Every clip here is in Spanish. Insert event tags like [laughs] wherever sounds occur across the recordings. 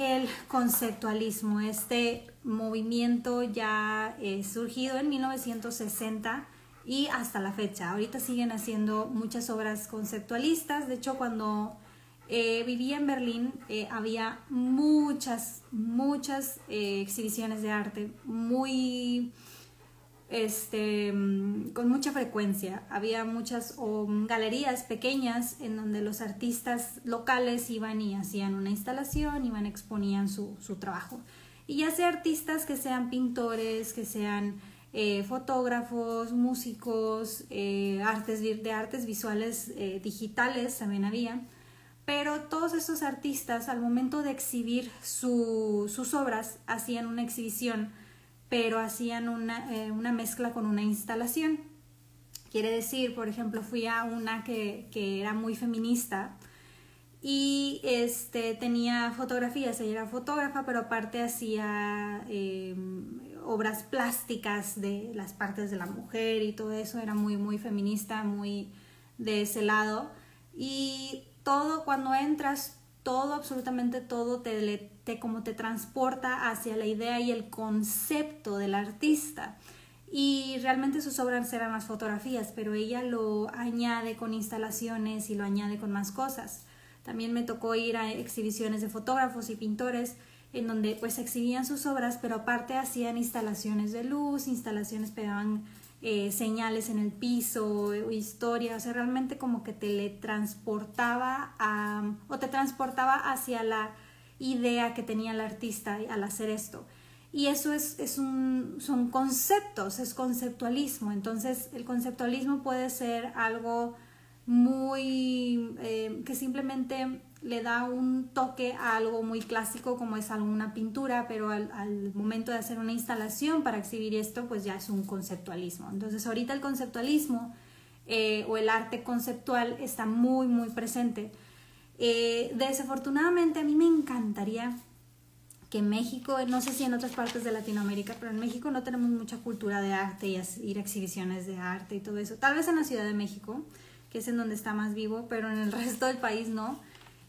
el conceptualismo. Este movimiento ya eh, surgido en 1960 y hasta la fecha. Ahorita siguen haciendo muchas obras conceptualistas. De hecho, cuando eh, vivía en Berlín eh, había muchas, muchas eh, exhibiciones de arte muy este, mm, con mucha frecuencia. Había muchas galerías pequeñas en donde los artistas locales iban y hacían una instalación, iban, exponían su, su trabajo. Y ya sea artistas que sean pintores, que sean eh, fotógrafos, músicos, eh, artes, de artes visuales eh, digitales también había. Pero todos esos artistas al momento de exhibir sus obras hacían una exhibición pero hacían una, eh, una mezcla con una instalación. Quiere decir, por ejemplo, fui a una que, que era muy feminista y este, tenía fotografías, ella era fotógrafa, pero aparte hacía em, obras plásticas de las partes de la mujer y todo eso, era muy, muy feminista, muy de ese lado. Y todo, cuando entras, todo, absolutamente todo, te, como te transporta hacia la idea y el concepto del artista. Y realmente sus obras eran las fotografías, pero ella lo añade con instalaciones y lo añade con más cosas. También me tocó ir a exhibiciones de fotógrafos y pintores en donde pues exhibían sus obras, pero aparte hacían instalaciones de luz, instalaciones pegaban eh, señales en el piso, historia, o sea, realmente como que te le transportaba o te transportaba hacia la idea que tenía el artista al hacer esto. Y eso es, es un, son conceptos, es conceptualismo. Entonces, el conceptualismo puede ser algo muy, eh, que simplemente le da un toque a algo muy clásico como es alguna pintura, pero al, momento de hacer una instalación para exhibir esto, pues ya es un conceptualismo. Entonces ahorita el conceptualismo eh, o el arte conceptual está muy, muy presente. Eh, desafortunadamente a mí me encantaría que México, no sé si en otras partes de Latinoamérica, pero en México no tenemos mucha cultura de arte y ir a exhibiciones de arte y todo eso. Tal vez en la Ciudad de México, que es en donde está más vivo, pero en el [laughs] resto del país no.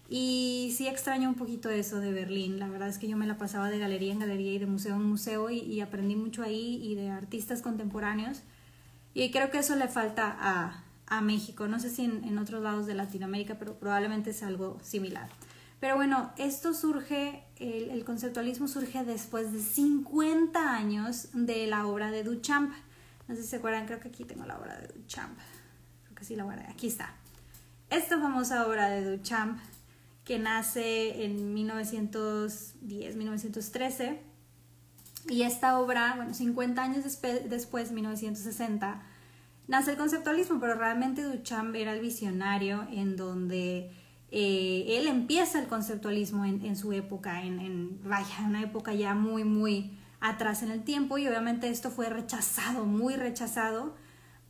Y sí extraño un poquito eso de Berlín. La verdad es que yo me la pasaba de galería en galería y de museo en museo y, aprendí mucho ahí y de artistas contemporáneos. Y creo que eso le falta a, a México. No sé si en, otros lados de Latinoamérica, pero probablemente es algo similar. Pero bueno, esto surge, el, el conceptualismo surge después de 50 años de la obra de Duchamp. No sé si se acuerdan, creo que aquí tengo la obra de Duchamp. Creo que sí la guardé. Aquí está. Esta famosa obra de Duchamp que nace en 1910, 1913. Y esta obra, bueno, 50 años después, 1960, nace el conceptualismo, pero realmente Duchamp era el visionario en donde eh, él empieza el conceptualismo en, en su época, en, en, vaya, una época ya muy, muy atrás en el tiempo y obviamente esto fue rechazado, muy rechazado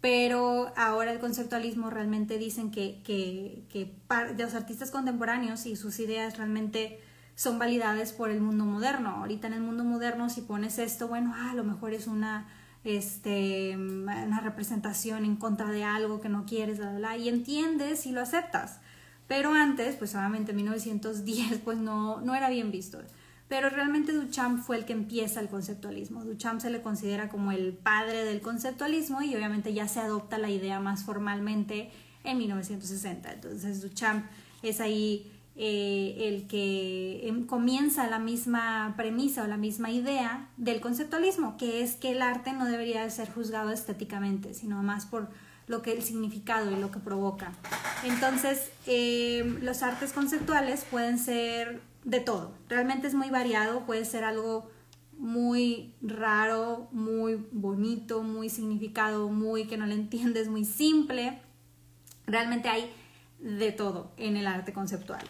pero ahora el conceptualismo realmente dicen que, que, que los artistas contemporáneos y sus ideas realmente son validadas por el mundo moderno. Ahorita en el mundo moderno si pones esto, bueno, ah, a lo mejor es una, este, una representación en contra de algo que no quieres, bla, y entiendes y lo aceptas. Pero antes, pues obviamente en 1910, pues no, no era bien visto. Pero realmente Duchamp fue el que empieza el conceptualismo. Duchamp se le considera como el padre del conceptualismo y obviamente ya se adopta la idea más formalmente en 1960. Entonces Duchamp es ahí eh, el que em, comienza la misma premisa o la misma idea del conceptualismo, que es que el arte no debería ser juzgado estéticamente, sino más por lo que el significado y lo que provoca. Entonces, eh, los artes conceptuales pueden ser de todo. Realmente es muy variado, puede ser algo muy raro, muy bonito, muy significado, muy que no le entiendes, muy simple. Realmente hay de todo en el arte conceptual.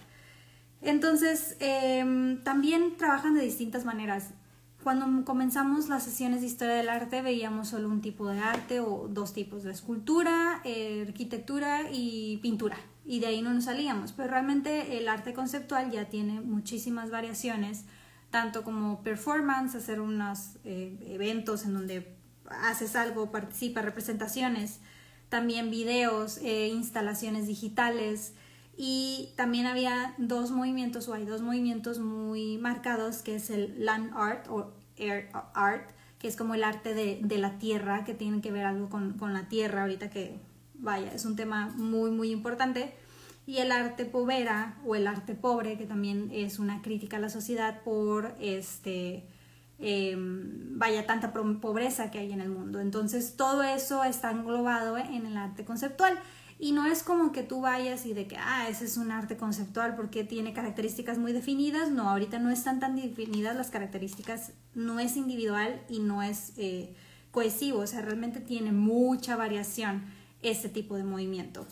Entonces, em, también trabajan de distintas maneras. Cuando comenzamos las sesiones de historia del arte veíamos solo un tipo de arte o dos tipos de escultura, eh, arquitectura y pintura y de ahí no nos salíamos. Pero realmente el arte conceptual ya tiene muchísimas variaciones, tanto como performance, hacer unos eh, eventos en donde haces algo, participas, representaciones, también videos, eh, instalaciones digitales y también había dos movimientos, o hay dos movimientos muy marcados, que es el land art o air art, que es como el arte de, de la tierra, que tiene que ver algo con, con, la tierra, ahorita que, vaya, es un tema muy, muy importante. Y el arte povera o el arte pobre, que también es una crítica a la sociedad por este, em, vaya, tanta pobreza que hay en el mundo. Entonces, todo eso está englobado en el arte conceptual. Y no es como que tú vayas y de que, ah, ese es un arte conceptual porque tiene características muy definidas. No, ahorita no están tan definidas las características, no es individual y no es eh, cohesivo, o sea, realmente tiene mucha variación este tipo de movimiento.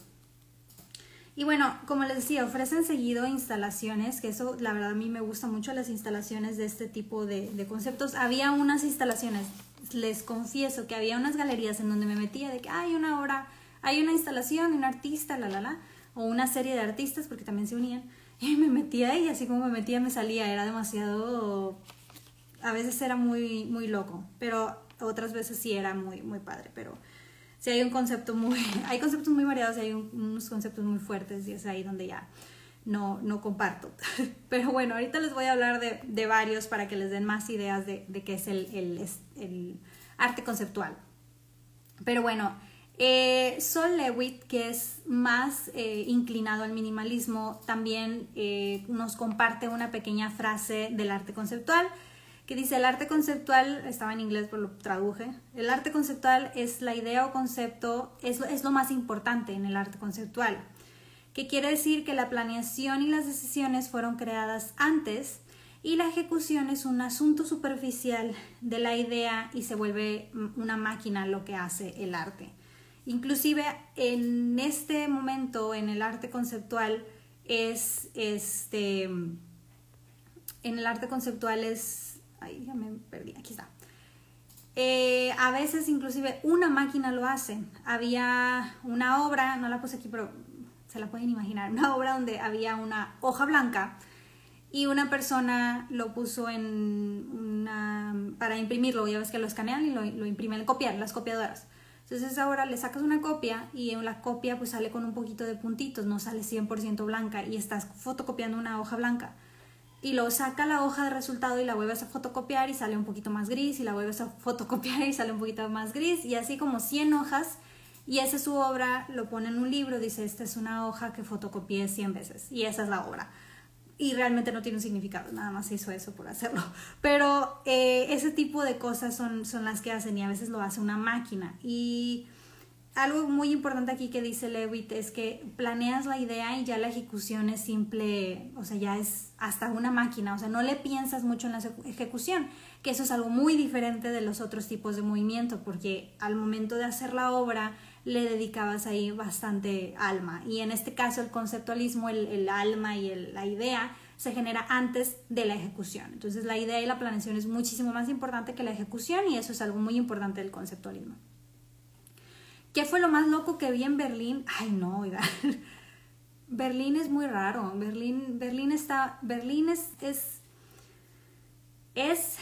Y bueno, como les decía, ofrecen seguido instalaciones, que eso la verdad a mí me gusta mucho las instalaciones de este tipo de, de conceptos. Había unas instalaciones, les confieso que había unas galerías en donde me metía de que hay una obra hay una instalación, un artista, la, la, la, o una serie de artistas, porque también se unían, [laughs] y me metía ahí, así como me metía, me salía, era demasiado, a veces era muy, muy loco, pero otras veces sí era muy, muy padre, pero sí hay un concepto muy, [laughs] hay conceptos muy variados y hay unos conceptos muy fuertes y es ahí donde ya no, no comparto. [laughs] Pero bueno, ahorita les voy a hablar de, de varios para que les den más ideas de, de qué es el, el, el, arte conceptual. Pero bueno, eh, Sol Lewitt, que es más eh, inclinado al minimalismo, también eh, nos comparte una pequeña frase del arte conceptual que dice, el arte conceptual, estaba en inglés pero lo traduje, el arte conceptual es la idea o concepto, es, es lo más importante en el arte conceptual, que quiere decir que la planeación y las decisiones fueron creadas antes y la ejecución es un asunto superficial de la idea y se vuelve una máquina lo que hace el arte. Inclusive en este momento en el arte conceptual es este en el arte conceptual es ay ya me perdí aquí está. Eh, a veces inclusive una máquina lo hace. Había una obra no la puse aquí pero se la pueden imaginar una obra donde había una hoja blanca y una persona lo puso en una para imprimirlo. Ya ves que lo escanean y lo, lo imprimen copiar las copiadoras entonces ahora le sacas una copia y en la copia pues sale con un poquito de puntitos, no sale 100% blanca y estás fotocopiando una hoja blanca. Y lo saca la hoja de resultado y la vuelves a fotocopiar y sale un poquito más gris y la vuelves a fotocopiar y sale un poquito más gris y así como 100 hojas. Y esa es su obra, lo pone en un libro, dice esta es una hoja que fotocopié 100 veces y esa es la obra y realmente no tiene un significado, nada más hizo eso por hacerlo. [laughs] Pero eh, ese tipo de cosas son, son las que hacen y a veces lo hace una máquina. Y algo muy importante aquí que dice Lewitt es que planeas la idea y ya la ejecución es simple, o sea, ya es hasta una máquina, o sea, no le piensas mucho en la ejecución, que eso es algo muy diferente de los otros tipos de movimiento, porque al momento de hacer la obra, le dedicabas ahí bastante alma. Y en este caso el conceptualismo, el, alma y la idea se genera antes de la ejecución. Entonces la idea y la planeación es muchísimo más importante que la ejecución y eso es algo muy importante del conceptualismo. ¿Qué fue lo más loco que vi en Berlín? Ay, no. [laughs] Berlín es muy raro. Berlín, Berlín está. Berlín es, es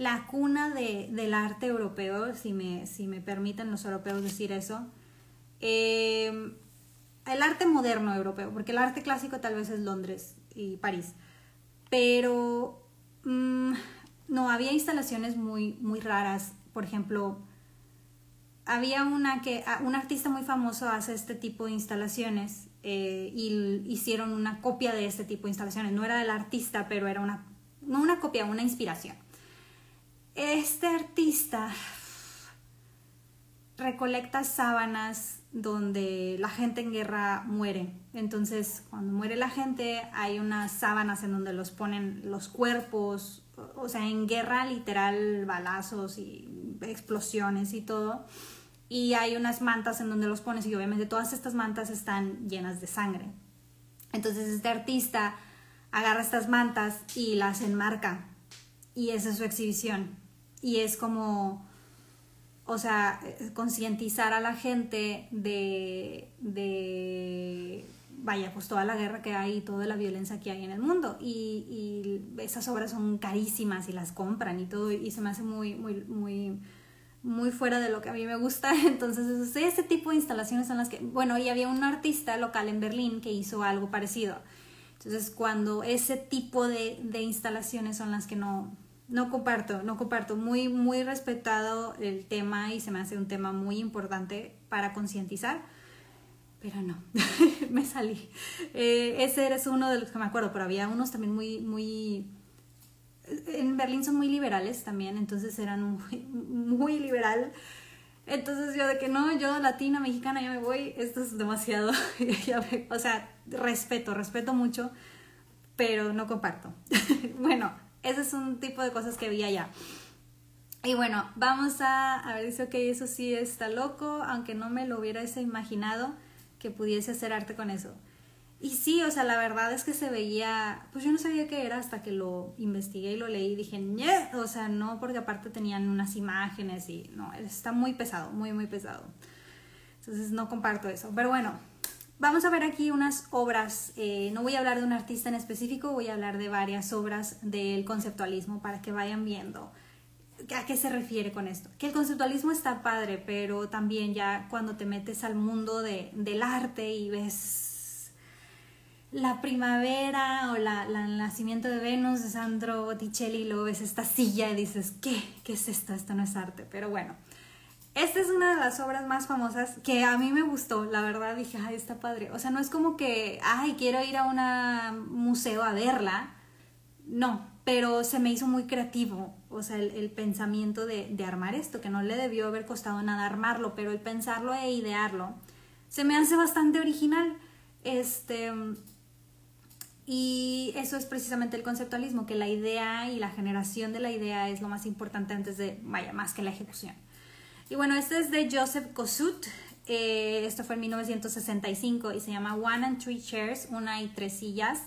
la cuna de, del arte europeo, si me, si me permiten los europeos decir eso. Eh, el arte moderno europeo, porque el arte clásico tal vez es Londres y París. Pero mm, no, había instalaciones muy, muy raras. Por ejemplo, había una que ah, un artista muy famoso hace este tipo de instalaciones eh, y hicieron una copia de este tipo de instalaciones. No era del artista, pero era una, no una copia, una inspiración. Este artista recolecta sábanas donde la gente en guerra muere. Entonces, cuando muere la gente, hay unas sábanas en donde los ponen los cuerpos, o sea, en guerra literal, balazos y explosiones y todo. Y hay unas mantas en donde los pones y obviamente todas estas mantas están llenas de sangre. Entonces, este artista agarra estas mantas y las enmarca. Y esa es su exhibición y es como, o sea, concientizar a la gente de, de, vaya, pues toda la guerra que hay y toda la violencia que hay en el mundo. Y, y esas obras son carísimas y las compran y todo, y se me hace muy, muy, muy, muy fuera de lo que a mí me gusta. [laughs] Entonces, ese tipo de instalaciones son las que, bueno, y había un artista local en Berlín que hizo algo parecido. Entonces, cuando ese tipo de, de instalaciones son las que no, no comparto, no comparto. Muy, muy respetado el tema y se me hace un tema muy importante para concientizar. Pero no, [laughs] me salí. Eh, ese es uno de los que me acuerdo, pero había unos también muy, muy en Berlín son muy liberales también, entonces eran muy, [laughs] muy liberal. Entonces yo de que no, yo latina, mexicana, ya me voy, esto es demasiado. [laughs] o sea, respeto, respeto mucho, pero no comparto. bueno, ese es un tipo de cosas que vi allá. Y bueno, vamos a, a ver, dice, ok, eso sí está loco, aunque no me lo hubiera imaginado que pudiese hacer arte con eso. Y sí, o sea, la verdad es que se veía, pues yo no sabía qué era hasta que lo investigué y lo leí y dije, Ñe", o sea, no, porque aparte tenían unas imágenes y no, está muy pesado, muy, muy pesado. Entonces no comparto eso. Pero bueno, vamos a ver aquí unas obras, eh, no voy a hablar de un artista en específico, voy a hablar de varias obras del conceptualismo para que vayan viendo a qué se refiere con esto. Que el conceptualismo está padre, pero también ya cuando te metes al mundo de, del arte y ves la primavera o el nacimiento de Venus de Sandro Botticelli, luego ves esta silla y dices, ¿qué? ¿Qué es esto? Esto no es arte. Pero bueno, esta es una de las obras más famosas que a mí me gustó, la verdad dije, ay, está padre. O sea, no es como que, ay, quiero ir a un museo a verla. No, pero se me hizo muy creativo, o sea, el, pensamiento de, de, armar esto, que no le debió haber costado nada armarlo, pero el pensarlo e idearlo se me hace bastante original. Este, y eso es precisamente el conceptualismo, que la idea y la generación de la idea es lo más importante antes de, vaya, más que la ejecución. Y bueno, este es de Joseph Kossuth, eh, esto fue en 1965 y se llama One and Three Chairs, una y tres sillas.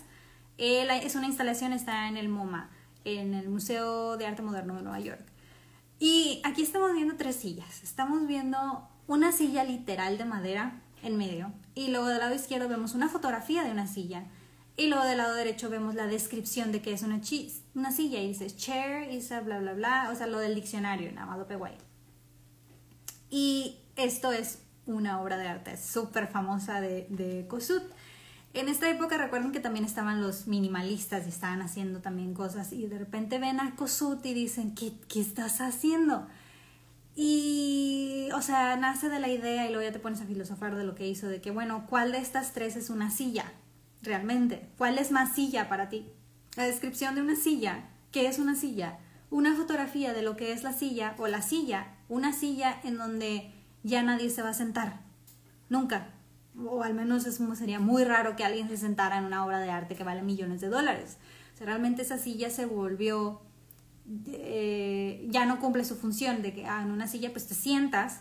Eh, es una instalación, está en el MoMA, en el Museo de Arte Moderno de Nueva York. Y aquí estamos viendo tres sillas. Estamos viendo una silla literal de madera en medio y luego del lado izquierdo vemos una fotografía de una silla y luego del lado derecho vemos la descripción de que es una, una silla y dice chair, isa, bla, bla, bla, o sea, lo del diccionario en Amado Peguay. Y esto es una obra de arte súper famosa de, de. En esta época recuerden que también estaban los minimalistas y estaban haciendo también cosas y de repente ven a Kossuth y dicen, ¿qué, qué estás haciendo? Y, o sea, nace de la idea y luego ya te pones a filosofar de lo que hizo, de que, bueno, ¿cuál de estas tres es una silla? realmente. ¿Cuál es más silla para ti? La descripción de una silla. ¿Qué es una silla? Una fotografía de lo que es la silla o la silla. Una silla en donde ya nadie se va a sentar. Nunca. O al menos sería muy raro que alguien se sentara en una obra de arte que vale millones de dólares. Realmente esa silla se volvió... Eh, ya no cumple su función de que ah, en una silla pues te sientas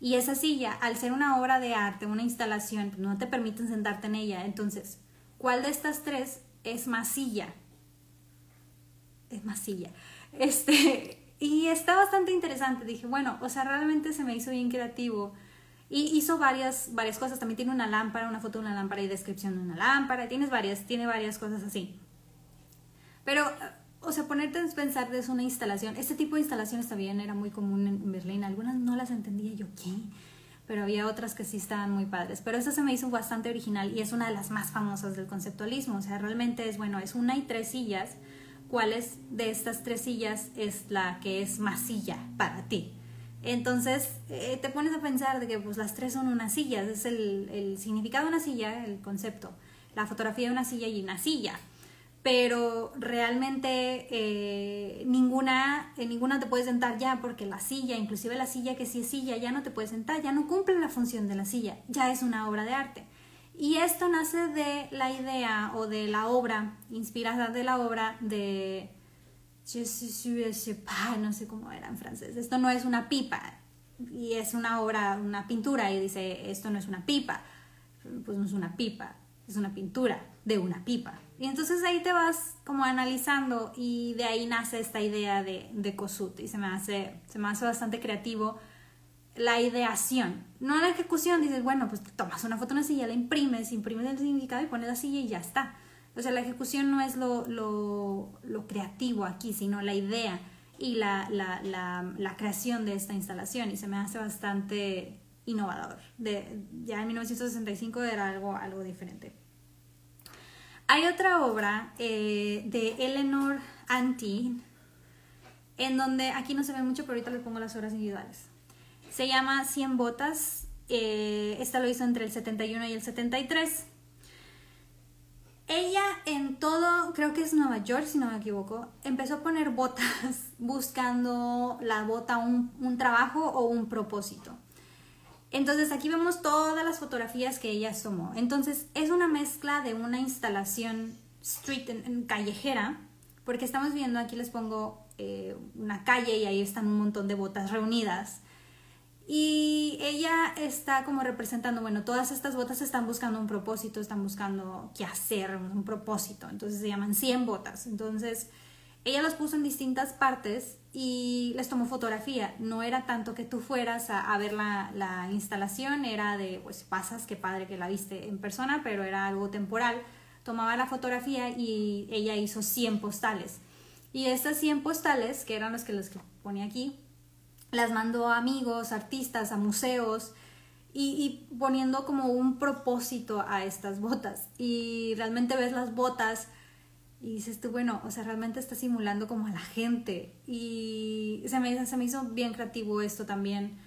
y esa silla al ser una obra de arte, una instalación, pues, no te permiten sentarte en ella. Entonces, ¿Cuál de estas tres es masilla? Es masilla. Este, y está bastante interesante. Dije, bueno, o sea, realmente se me hizo bien creativo. Y hizo varias, varias cosas. También tiene una lámpara, una foto de una lámpara y descripción de una lámpara. Tienes varias, tiene varias cosas así. Pero, o sea, ponerte a pensar es una instalación. Este tipo de instalaciones también era muy común en Berlín. Algunas no las entendía yo. ¿Qué? pero había otras que sí estaban muy padres. Pero esta se me hizo bastante original y es una de las más famosas del conceptualismo. O sea, realmente es, bueno, es una y tres sillas. ¿Cuáles de estas tres sillas es la que es más silla para ti? Entonces eh, te pones a pensar de que pues las tres son unas sillas, es el, significado de una silla, el concepto, la fotografía de una silla y una silla pero realmente eh, ninguna, en ninguna te puedes sentar ya porque la silla, inclusive la silla que sí es silla, ya no te puedes sentar, ya no cumple la función de la silla, ya es una obra de arte. Y esto nace de la idea o de la obra, inspirada de la obra de... No sé cómo era en francés. Esto no es una pipa. Y es una obra, una pintura. Y dice, esto no es una pipa. Pues no es una pipa, es una pintura de una pipa. Y entonces ahí te vas como analizando y de ahí nace esta idea de, de Kossuth y se me, hace, se me hace bastante creativo la ideación, no la ejecución, dices, bueno, pues tomas una foto en una silla, la imprimes, imprimes el significado y pones la silla y ya está. O sea, la ejecución no es lo, lo, lo creativo aquí, sino la idea. y la, la, la, creación de esta instalación y se me hace bastante innovador. De, ya en 1965 era algo, algo diferente. Hay otra obra eh, de Eleanor Antin, en donde aquí no se ve mucho, pero ahorita les pongo las obras individuales. Se llama 100 botas. Eh, esta lo hizo entre el 71 y el 73. Ella en todo, creo que es Nueva York, si no me equivoco, empezó a poner botas [laughs] buscando la bota un, un trabajo o un propósito. Entonces aquí vemos todas las fotografías que ella tomó. Entonces es una mezcla de una instalación street callejera, porque estamos viendo, aquí les pongo eh, una calle y ahí están un montón de botas reunidas. Y ella está como representando, bueno, todas estas botas están buscando un propósito, están buscando qué hacer, un propósito. Entonces se llaman 100 botas. Entonces ella los puso en distintas partes y les tomó fotografía. No era tanto que tú fueras a, ver la, la, instalación, era de, pues pasas, qué padre que la viste en persona, pero era algo temporal. Tomaba la fotografía y ella hizo 100 postales. Y estas 100 postales, que eran las que les ponía aquí, las mandó a amigos, artistas, a museos y, poniendo como un propósito a estas botas. Y realmente ves las botas y dices tú, bueno, o sea, realmente está simulando como a la gente. Y se me, se me hizo bien creativo esto también.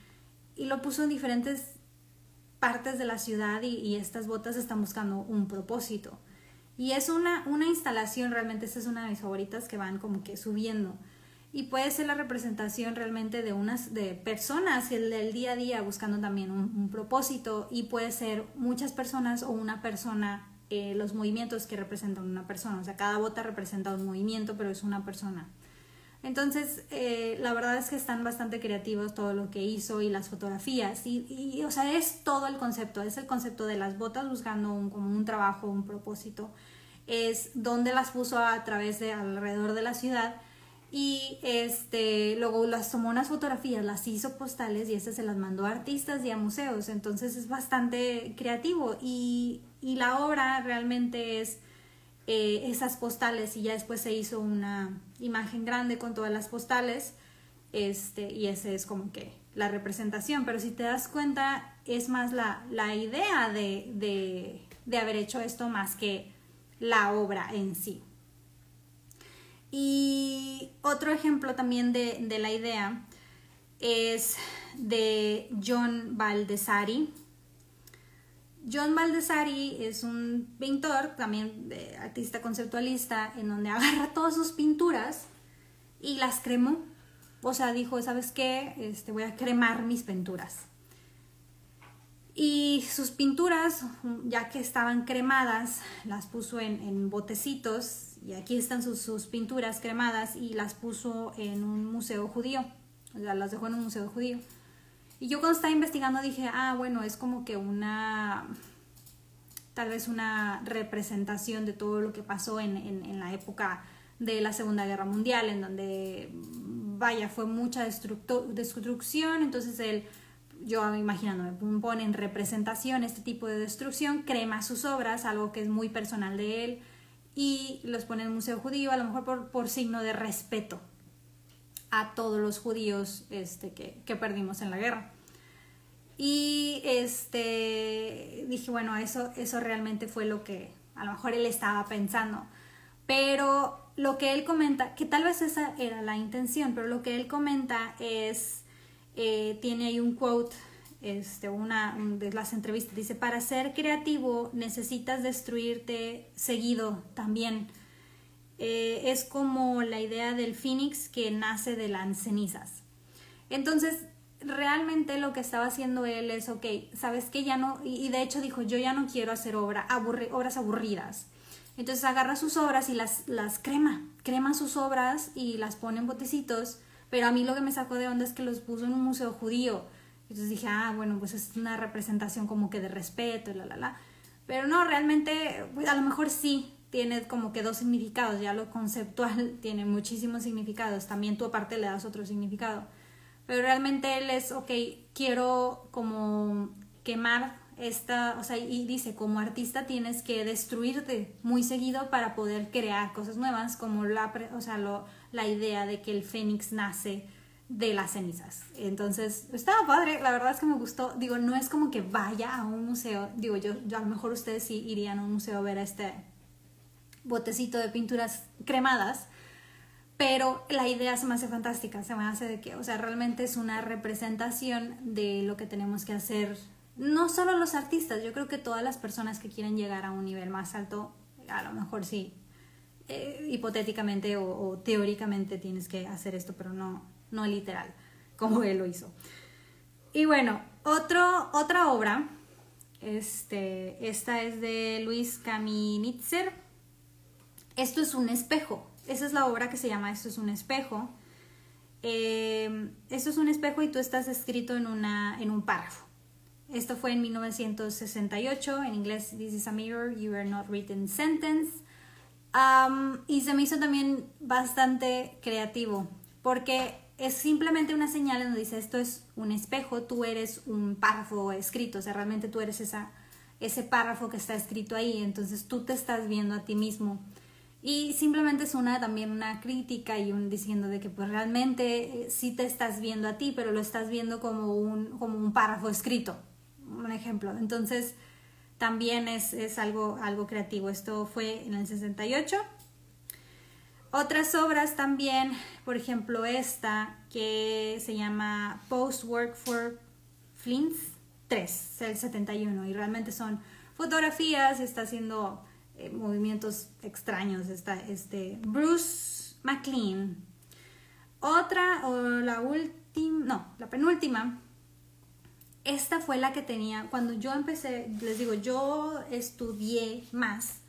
Y lo puso en diferentes partes de la ciudad y, y estas botas están buscando un propósito. Y es una, una instalación, realmente esta es una de mis favoritas que van como que subiendo y puede ser la representación realmente de unas de personas el del día a día buscando también un, propósito y puede ser muchas personas o una persona eh, los movimientos que representan una persona. O sea cada bota representa un movimiento pero es una persona. Entonces eh, la verdad es que están bastante creativos todo lo que hizo y las fotografías. Y, y o sea es todo el concepto es el concepto de las botas buscando un, como un trabajo un propósito. Es donde las puso a través de alrededor de la ciudad y este, luego las tomó unas fotografías, las hizo postales y estas se las mandó a artistas y a museos. Entonces es bastante creativo y, y la obra realmente es eh, esas postales y ya después se hizo una imagen grande con todas las postales este, y ese es como que la representación. Pero si te das cuenta es más la, la idea de, de, de haber hecho esto más que la obra en sí. Y otro ejemplo también de, de la idea es de John Baldessari. John Baldessari es un pintor, también artista conceptualista, en donde agarra todas sus pinturas y las cremó. O sea, dijo, ¿sabes qué? Este, voy a cremar mis pinturas. Y sus pinturas, ya que estaban cremadas, las puso en, en botecitos y aquí están sus, sus, pinturas cremadas y las puso en un museo judío, o sea, las dejó en un museo judío. Y yo cuando estaba investigando dije, ah, bueno, es como que una, tal vez una representación de todo lo que pasó en, en, en la época de la Segunda Guerra Mundial, en donde, vaya, fue mucha destrucción, entonces él yo imaginándome, pone en representación este tipo de destrucción, crema sus obras, algo que es muy personal de él, y los pone en el Museo Judío, a lo mejor por, por signo de respeto a todos los judíos este, que, que, perdimos en la guerra. Y este, dije, bueno, eso, eso realmente fue lo que a lo mejor él estaba pensando. Pero lo que él comenta, que tal vez esa era la intención, pero lo que él comenta es, eh, tiene ahí un quote este, una de las entrevistas, dice, para ser creativo necesitas destruirte seguido también. Eh, es como la idea del Phoenix que nace de las cenizas. Entonces, realmente lo que estaba haciendo él es, ok, sabes que ya no, y, de hecho dijo, yo ya no quiero hacer obra, obras aburridas. Entonces agarra sus obras y las, las crema, crema sus obras y las pone en botecitos, pero a mí lo que me sacó de onda es que los puso en un museo judío. Entonces dije, ah, bueno, pues es una representación como que de respeto la, la, la. Pero no, realmente, pues a lo mejor sí tiene como que dos significados, ya lo conceptual [laughs] tiene muchísimos significados, también tú aparte le das otro significado. Pero realmente él es, ok, quiero como quemar esta, o sea, y dice, como artista tienes que destruirte muy seguido para poder crear cosas nuevas, como la, o sea, lo, la idea de que el fénix nace de las cenizas. Entonces, estaba padre, la verdad es que me gustó. Digo, no es como que vaya a un museo, digo, yo, yo a lo mejor ustedes sí irían a un museo a ver este botecito de pinturas cremadas, pero la idea se me hace fantástica, se me hace de que, o sea, realmente es una representación de lo que tenemos que hacer, no solo los artistas, yo creo que todas las personas que quieren llegar a un nivel más alto, a lo mejor sí, eh, hipotéticamente o, teóricamente tienes que hacer esto, pero no, no literal, como él lo hizo. Y bueno, otro, otra obra, este, esta es de Luis Kaminitzer, esto es un espejo. Esa es la obra que se llama Esto es un espejo. Em, esto es un espejo y tú estás escrito en, una, en un párrafo. Esto fue en 1968, en inglés This is a mirror, you are not written sentence. y se me hizo también bastante creativo, porque es simplemente una señal donde dice esto es un espejo, tú eres un párrafo escrito, o sea, realmente tú eres esa, ese párrafo que está escrito ahí, entonces tú te estás viendo a ti mismo y simplemente es una también una crítica y un diciendo de que pues realmente eh, sí te estás viendo a ti, pero lo estás viendo como un, como un párrafo escrito, un ejemplo. Entonces también es, es algo, algo creativo. Esto fue en el 68. Otras obras también, por ejemplo esta que se llama Post Work for Flints 3, el 71, y realmente son fotografías, está haciendo eh, movimientos extraños. Está este Bruce McLean. Otra, o la última, no, la penúltima. Esta fue la que tenía, cuando yo empecé, les digo, yo estudié más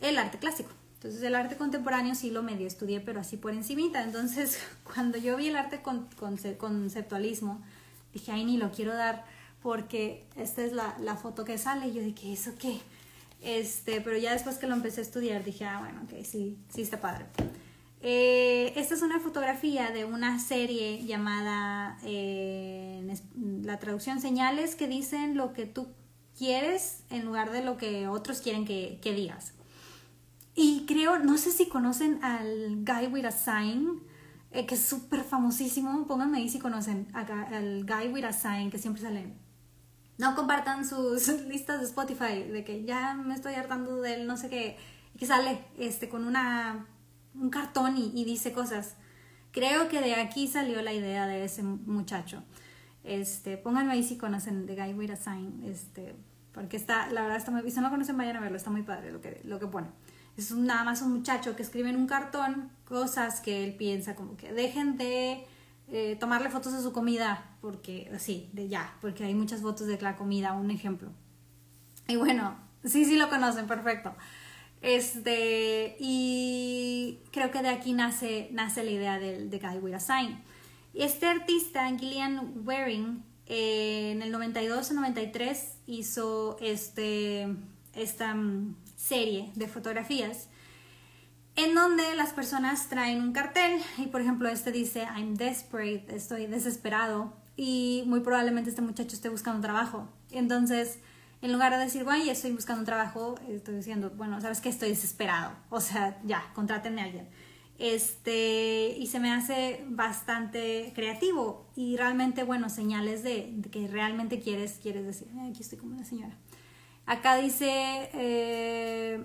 el arte clásico. Entonces el arte contemporáneo sí lo medio estudié, pero así por encimita. Entonces [laughs] cuando yo vi el arte con, conceptualismo, dije, ay, ni lo quiero dar porque esta es la, la foto que sale. Y yo dije, ¿eso qué? Este, pero ya después que lo empecé a estudiar dije, ah, bueno, ok, sí, sí está padre. Eh, esta es una fotografía de una serie llamada, eh, la traducción, señales que dicen lo que tú quieres en lugar de lo que otros quieren que, que digas. Y creo, no sé si conocen al Guy with a Sign, eh, que es súper famosísimo. Pónganme ahí si conocen al Guy with a Sign, que siempre sale no compartan sus [laughs] listas de Spotify de que ya me estoy hartando del no sé qué, que sale este, con una, un cartón y, dice cosas. Creo que de aquí salió la idea de ese muchacho. Este, pónganme ahí si conocen The Guy with a Sign, este, porque está, la verdad está muy, si no lo conocen vayan a verlo, está muy padre lo que, lo que pone. Es nada más un muchacho que escribe en un cartón cosas que él piensa como que dejen de eh, tomarle fotos de su comida, porque sí, de ya, porque hay muchas fotos de la comida, un ejemplo. Y bueno, sí, sí lo conocen, perfecto. Este, y creo que de aquí nace, nace la idea del de Guy with a Sign. Este artista, Gillian Waring, eh, en el 92-93 hizo este, esta mm, serie de fotografías en donde las personas traen un cartel y por ejemplo este dice I'm desperate, estoy desesperado y muy probablemente este muchacho esté buscando trabajo. Entonces, en lugar de decir, bueno, ya estoy buscando trabajo, estoy diciendo, bueno, sabes que estoy desesperado, o sea, ya, contrátenme a alguien. Este, y se me hace bastante creativo y realmente, bueno, señales de, que realmente quieres, quieres decir, aquí estoy como una señora. Acá dice, eh,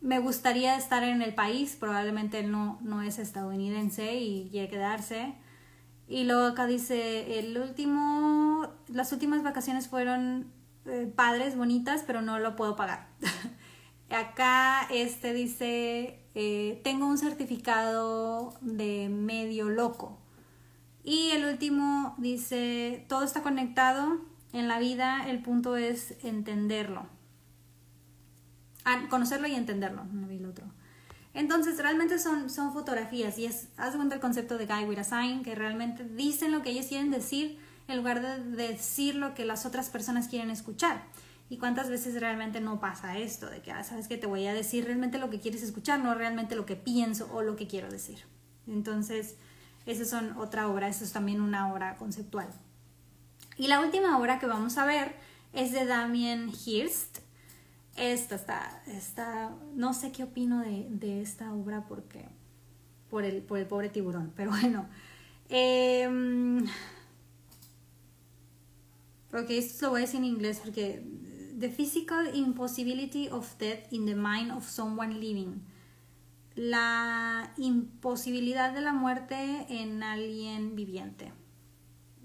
me gustaría estar en el país, probablemente no, no es estadounidense y quiere quedarse. Y luego acá dice, el último, las últimas vacaciones fueron eh, padres, bonitas, pero no lo puedo pagar. [laughs] acá este dice, eh, tengo un certificado de medio loco. Y el último dice, todo está conectado en la vida, el punto es entenderlo conocerlo y entenderlo, no vi el otro. Entonces, realmente son, son fotografías y es, haz cuenta el concepto de Guy with a Sign, que realmente dicen lo que ellos quieren decir en lugar de decir lo que las otras personas quieren escuchar. ¿Y cuántas veces realmente no pasa esto? De que, ah, sabes que te voy a decir realmente lo que quieres escuchar, no realmente lo que pienso o lo que quiero decir. Entonces, esa son otra obra, eso es también una obra conceptual. Y la última obra que vamos a ver Es de Damien Hirst. Esta está, está, no sé qué opino de, de esta obra porque, por el, por el pobre tiburón, pero [laughs] bueno. Eh, ok, esto lo voy a decir en inglés porque The physical impossibility of death in the mind of someone living. La imposibilidad de la muerte en alguien viviente.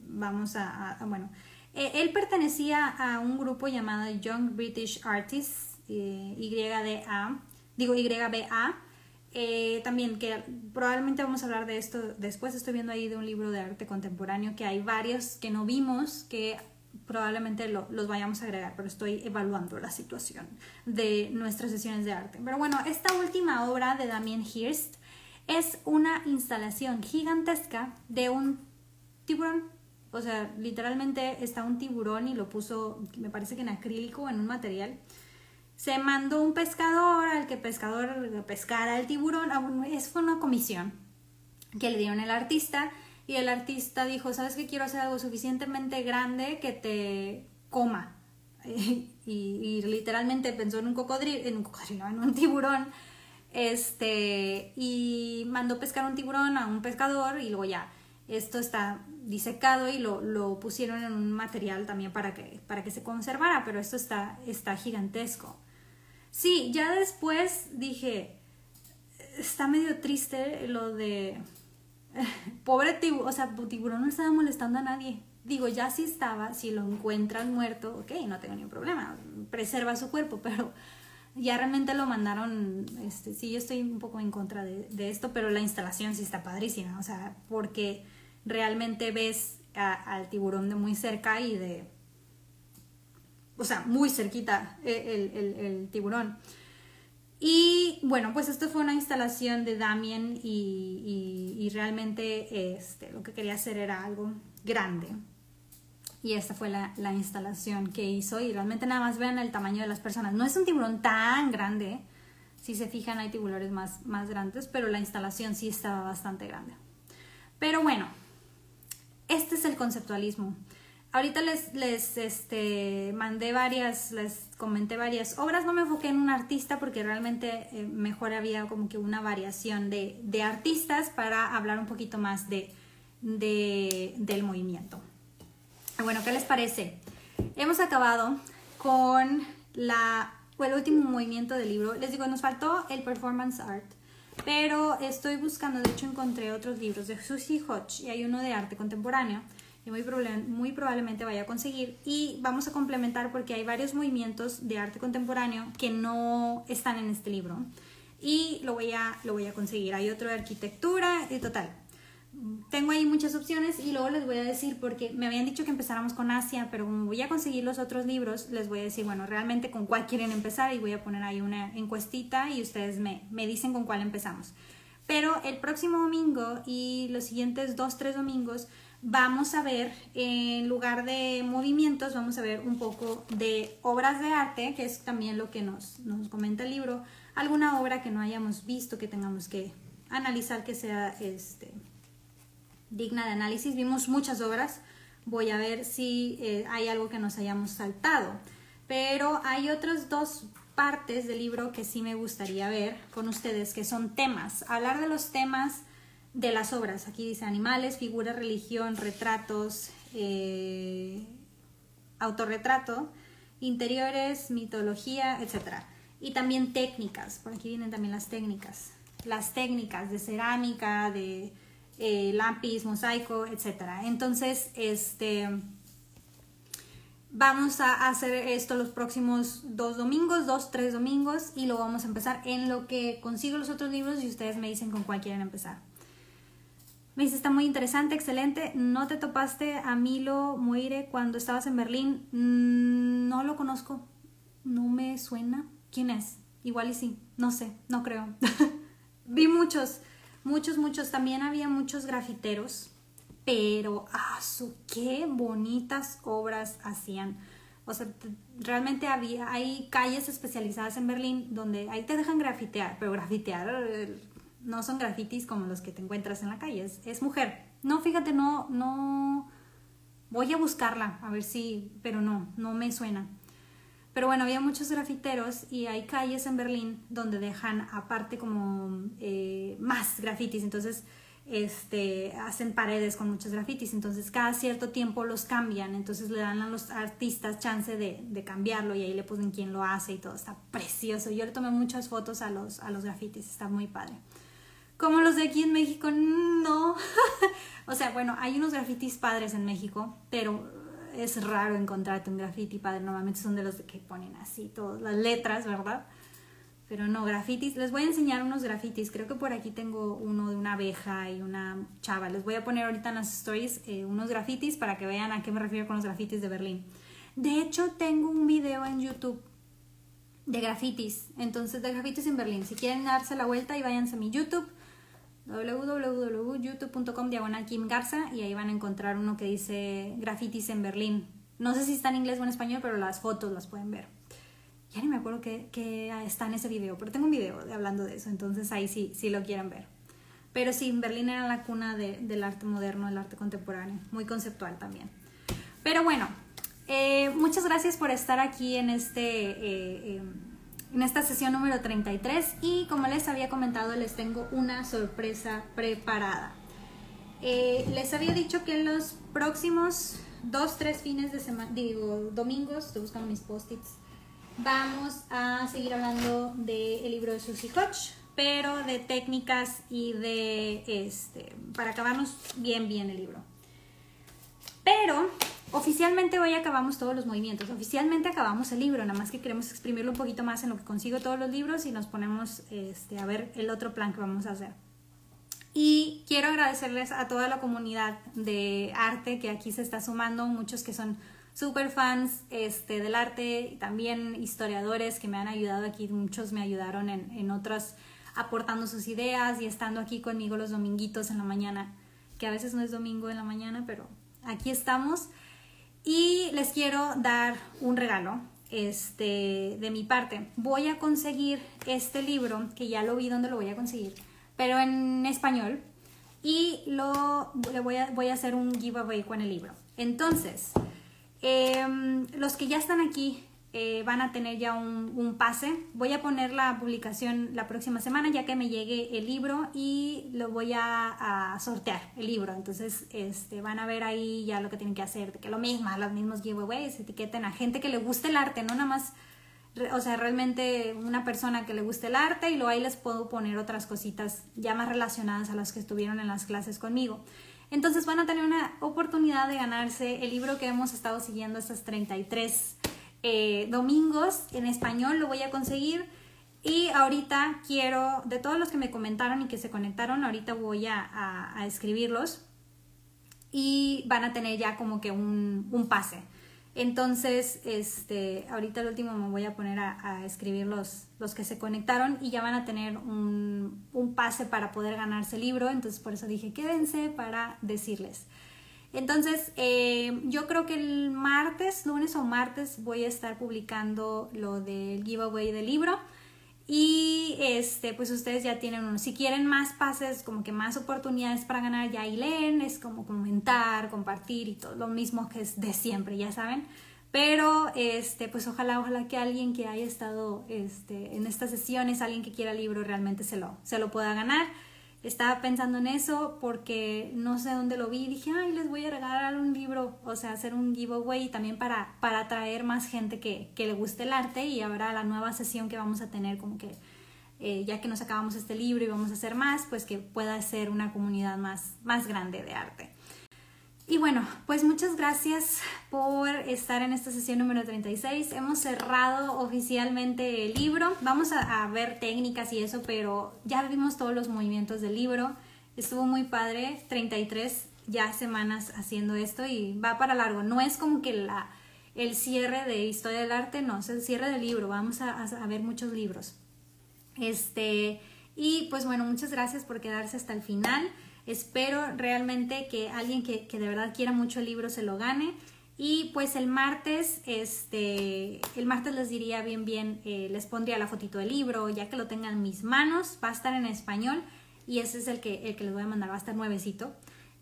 Vamos a, bueno, e, él pertenecía a un grupo llamado Young British Artists, eh, YDA, digo YBA, eh, también que probablemente vamos a hablar de esto después, estoy viendo ahí de un libro de arte contemporáneo que hay varios que no vimos, que probablemente los vayamos a agregar, pero estoy evaluando la situación de nuestras sesiones de arte. Pero bueno, esta última obra de Damien Hirst es una instalación gigantesca de un tiburón. O sea, literalmente está un tiburón y lo puso, me parece que en acrílico, en un material. Se mandó un pescador al que pescador pescara el tiburón. Es fue una comisión que le dieron el artista y el artista dijo, ¿sabes qué? Quiero hacer algo suficientemente grande que te coma. [laughs] y, literalmente pensó en un cocodrilo, en un cocodrilo, en un tiburón, este, y mandó pescar un tiburón a un pescador y luego ya, esto está disecado y lo, lo pusieron en un material también para que, para que se conservara, pero esto está, está gigantesco. Sí, ya después dije, está medio triste lo de [laughs] pobre tiburón, o sea, tiburón no estaba molestando a nadie. Digo, ya si estaba, si lo encuentran muerto, ok, no tengo ningún problema, preserva su cuerpo, [laughs] pero ya realmente lo mandaron, este, sí, yo estoy un poco en contra de, esto, pero la instalación sí está padrísima, o sea, porque realmente ves al tiburón de muy cerca y de, o sea, muy cerquita eh, el tiburón. Y bueno, pues esto fue una instalación de Damien y, realmente este, lo que quería hacer era algo grande. Y esta fue la, instalación que hizo y realmente nada más vean el tamaño de las personas. No es un tiburón tan grande, si se fijan hay tiburones más, más grandes, pero la instalación sí estaba bastante grande. Pero bueno, este es el conceptualismo. Ahorita les, les este, mandé varias, les comenté varias obras, no me enfoqué en un artista porque realmente eh, mejor había como que una variación de, de artistas para hablar un poquito más de, de, del movimiento. Bueno, ¿qué les parece? Hemos acabado con la, el último movimiento del libro. Les digo, nos faltó el performance art, pero estoy buscando, de hecho encontré otros libros de Susie Hodge y hay uno de arte contemporáneo muy, muy probablemente vaya a conseguir. Y vamos a complementar porque hay varios movimientos de arte contemporáneo que no están en este libro. Y lo voy a, lo voy a conseguir. Hay otro de arquitectura y total. Tengo ahí muchas opciones y luego les voy a decir porque me habían dicho que empezáramos con Asia, pero como voy a conseguir los otros libros, les voy a decir, bueno, realmente con cuál quieren empezar y voy a poner ahí una encuestita y ustedes me, me dicen con cuál empezamos. Pero el próximo domingo y los siguientes dos, tres domingos vamos a ver, en lugar de movimientos, vamos a ver un poco de obras de arte, que es también lo que nos, nos comenta el libro, alguna obra que no hayamos visto, que tengamos que analizar, que sea este, digna de análisis. Vimos muchas obras, voy a ver si eh, hay algo que nos hayamos saltado, pero hay otras dos partes del libro que sí me gustaría ver con ustedes, que son temas, hablar de los temas de las obras. Aquí dice animales, figura, religión, retratos, eh, autorretrato, interiores, mitología, etc. Y también técnicas, por aquí vienen también las técnicas. Las técnicas de cerámica, de eh, lápiz, mosaico, etc. Entonces, este, vamos a hacer esto los próximos dos domingos, dos, tres domingos, y lo vamos a empezar en lo que consigo los otros libros y ustedes me dicen con cuál quieren empezar. Me dice, está muy interesante, excelente. ¿No te topaste a Milo Moire cuando estabas en Berlín? Mm, no lo conozco. No me suena. ¿Quién es? Igual y sí. No sé, no creo. [laughs] Vi muchos, muchos, muchos. También había muchos grafiteros. Pero, ah, su qué bonitas obras hacían. O sea, realmente había, hay calles especializadas en Berlín donde ahí te dejan grafitear, pero grafitear no son grafitis como los que te encuentras en la calle, es, mujer. No, fíjate, no, no, Voy a buscarla, a ver si, pero no, no me suena. Pero bueno, había muchos grafiteros y hay calles en Berlín donde dejan aparte como eh, más grafitis. Entonces, este, hacen paredes con muchos grafitis, entonces cada cierto tiempo los cambian, entonces le dan a los artistas chance de, de, cambiarlo y ahí le ponen quién lo hace y todo, está precioso. Yo le tomé muchas fotos a los, a los grafitis, está muy padre. Como los de aquí en México, no. [laughs] o sea, bueno, hay unos grafitis padres en México, pero es raro encontrarte un graffiti padre, normalmente son de los que ponen así todas las letras, ¿verdad? Pero no, grafitis. Les voy a enseñar unos grafitis. Creo que por aquí tengo uno de una abeja y una chava. Les voy a poner ahorita en las stories eh, unos grafitis para que vean a qué me refiero con los grafitis de Berlín. De hecho, tengo un video en YouTube de grafitis. Entonces, de grafitis en Berlín. Si quieren darse la vuelta y váyanse a mi YouTube www.youtube.com diagonal Kim Garza y ahí van a encontrar uno que dice grafitis en Berlín. No sé si está en inglés o en español, pero las fotos las pueden ver ya ni me acuerdo que, está en ese video, pero tengo un video hablando de eso, entonces ahí sí, sí lo quieren ver. Pero sí, Berlín era la cuna del arte moderno, del arte contemporáneo, muy conceptual también. Pero bueno, eh, muchas gracias por estar aquí en, este, eh, em, en esta sesión número 33 y como les había comentado, les tengo una sorpresa preparada. Eh, les había dicho que en los próximos dos, tres fines de semana, digo, domingos, estoy buscando mis post-its, vamos a seguir hablando del libro de Susie Koch, pero de técnicas y de, este, para acabarnos bien, bien el libro. Pero oficialmente hoy acabamos todos los movimientos, oficialmente acabamos el libro, nada más que queremos exprimirlo un poquito más en lo que consigo todos los libros y nos ponemos este, a ver el otro plan que vamos a hacer. Y quiero agradecerles a toda la comunidad de arte que aquí se está sumando, muchos que son super fans este, del arte, y también historiadores que me han ayudado aquí, muchos me ayudaron en, en otras aportando sus ideas y estando aquí conmigo los dominguitos en la mañana, que a veces no es domingo en la mañana, pero aquí estamos. Y les quiero dar un regalo este, de mi parte. Voy a conseguir este libro, que ya lo vi donde lo voy a conseguir, pero en español. Y lo voy a, voy a hacer un giveaway con el libro. Entonces, Em, los que ya están aquí eh, van a tener ya un, pase. Voy a poner la publicación la próxima semana ya que me llegue el libro y lo voy a, sortear, el libro. Entonces este, van a ver ahí ya lo que tienen que hacer, que lo mismo, los mismos giveaways, etiqueten a gente que le guste el arte, no nada más, o sea, realmente una persona que le guste el arte y luego ahí les puedo poner otras cositas ya más relacionadas a las que estuvieron en las clases conmigo. Entonces van a tener una oportunidad de ganarse el libro que hemos estado siguiendo estos 33 eh, domingos en español, lo voy a conseguir. Y ahorita quiero, de todos los que me comentaron y que se conectaron, ahorita voy a, a escribirlos y van a tener ya como que un, pase. Entonces, este, ahorita el último me voy a poner a, escribir los, los, que se conectaron y ya van a tener un, un, pase para poder ganarse el libro. Entonces, por eso dije, quédense para decirles. Entonces, eh, yo creo que el martes, lunes o martes, voy a estar publicando lo del giveaway del libro. Y este, pues ustedes ya tienen uno. Si quieren más pases, como que más oportunidades para ganar, ya leen, es como comentar, compartir y todo lo mismo que es de siempre, ya saben. Pero este, pues ojalá, ojalá que alguien que haya estado este, en estas sesiones, alguien que quiera libro, realmente se lo, se lo pueda ganar. Estaba pensando en eso porque no sé dónde lo vi y dije, ay, les voy a regalar un libro, o sea, hacer un giveaway también para, para atraer más gente que, que le guste el arte y ahora la nueva sesión que vamos a tener como que eh, ya que nos acabamos este libro y vamos a hacer más, pues que pueda ser una comunidad más, más grande de arte. Y bueno, pues muchas gracias por estar en esta sesión número 36. Hemos cerrado oficialmente el libro. Vamos a, ver técnicas y eso, pero ya vimos todos los movimientos del libro. Estuvo muy padre, 33 ya semanas haciendo esto y va para largo. No es como que la, el cierre de historia del arte, no, es el cierre del libro. Vamos a, a ver muchos libros. Este, y pues bueno, muchas gracias por quedarse hasta el final. Espero realmente que alguien que, de verdad quiera mucho el libro se lo gane. Y pues el martes, este, el martes les diría bien, bien, eh, les pondría la fotito del libro, ya que lo tengan en mis manos, va a estar en español y ese es el que, el que les voy a mandar, va a estar nuevecito.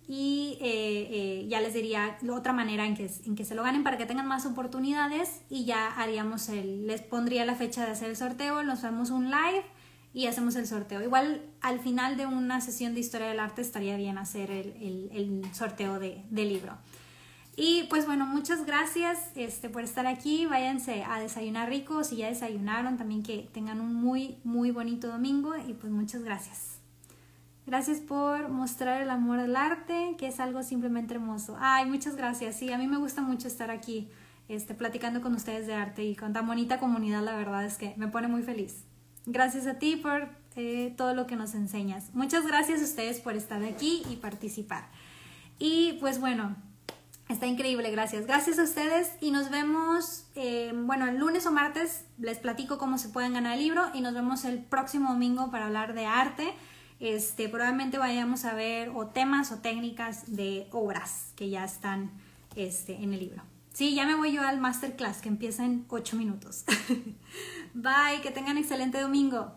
y eh, eh, ya les diría otra manera en que, en que se lo ganen para que tengan más oportunidades y ya haríamos el, les pondría la fecha de hacer el sorteo, nos vemos un live y hacemos el sorteo. Igual al final de una sesión de historia del arte estaría bien hacer el, el, sorteo de, del libro. Y pues bueno, muchas gracias este, por estar aquí. Váyanse a desayunar rico. Si ya desayunaron, también que tengan un muy, muy bonito domingo. Y pues muchas gracias. Gracias por mostrar el amor al arte, que es algo simplemente hermoso. Ay, muchas gracias. Sí, a mí me gusta mucho estar aquí este, platicando con ustedes de arte y con tan bonita comunidad. La verdad es que me pone muy feliz. Gracias a ti por eh, todo lo que nos enseñas. Muchas gracias a ustedes por estar aquí y participar. Y pues bueno, Está increíble, gracias. Gracias a ustedes y nos vemos, eh, bueno, el lunes o martes les platico cómo se pueden ganar el libro y nos vemos el próximo domingo para hablar de arte. Este, probablemente vayamos a ver o temas o técnicas de obras que ya están este, en el libro. Sí, ya me voy yo al masterclass que empieza en 8 minutos. [laughs] Bye, que tengan excelente domingo.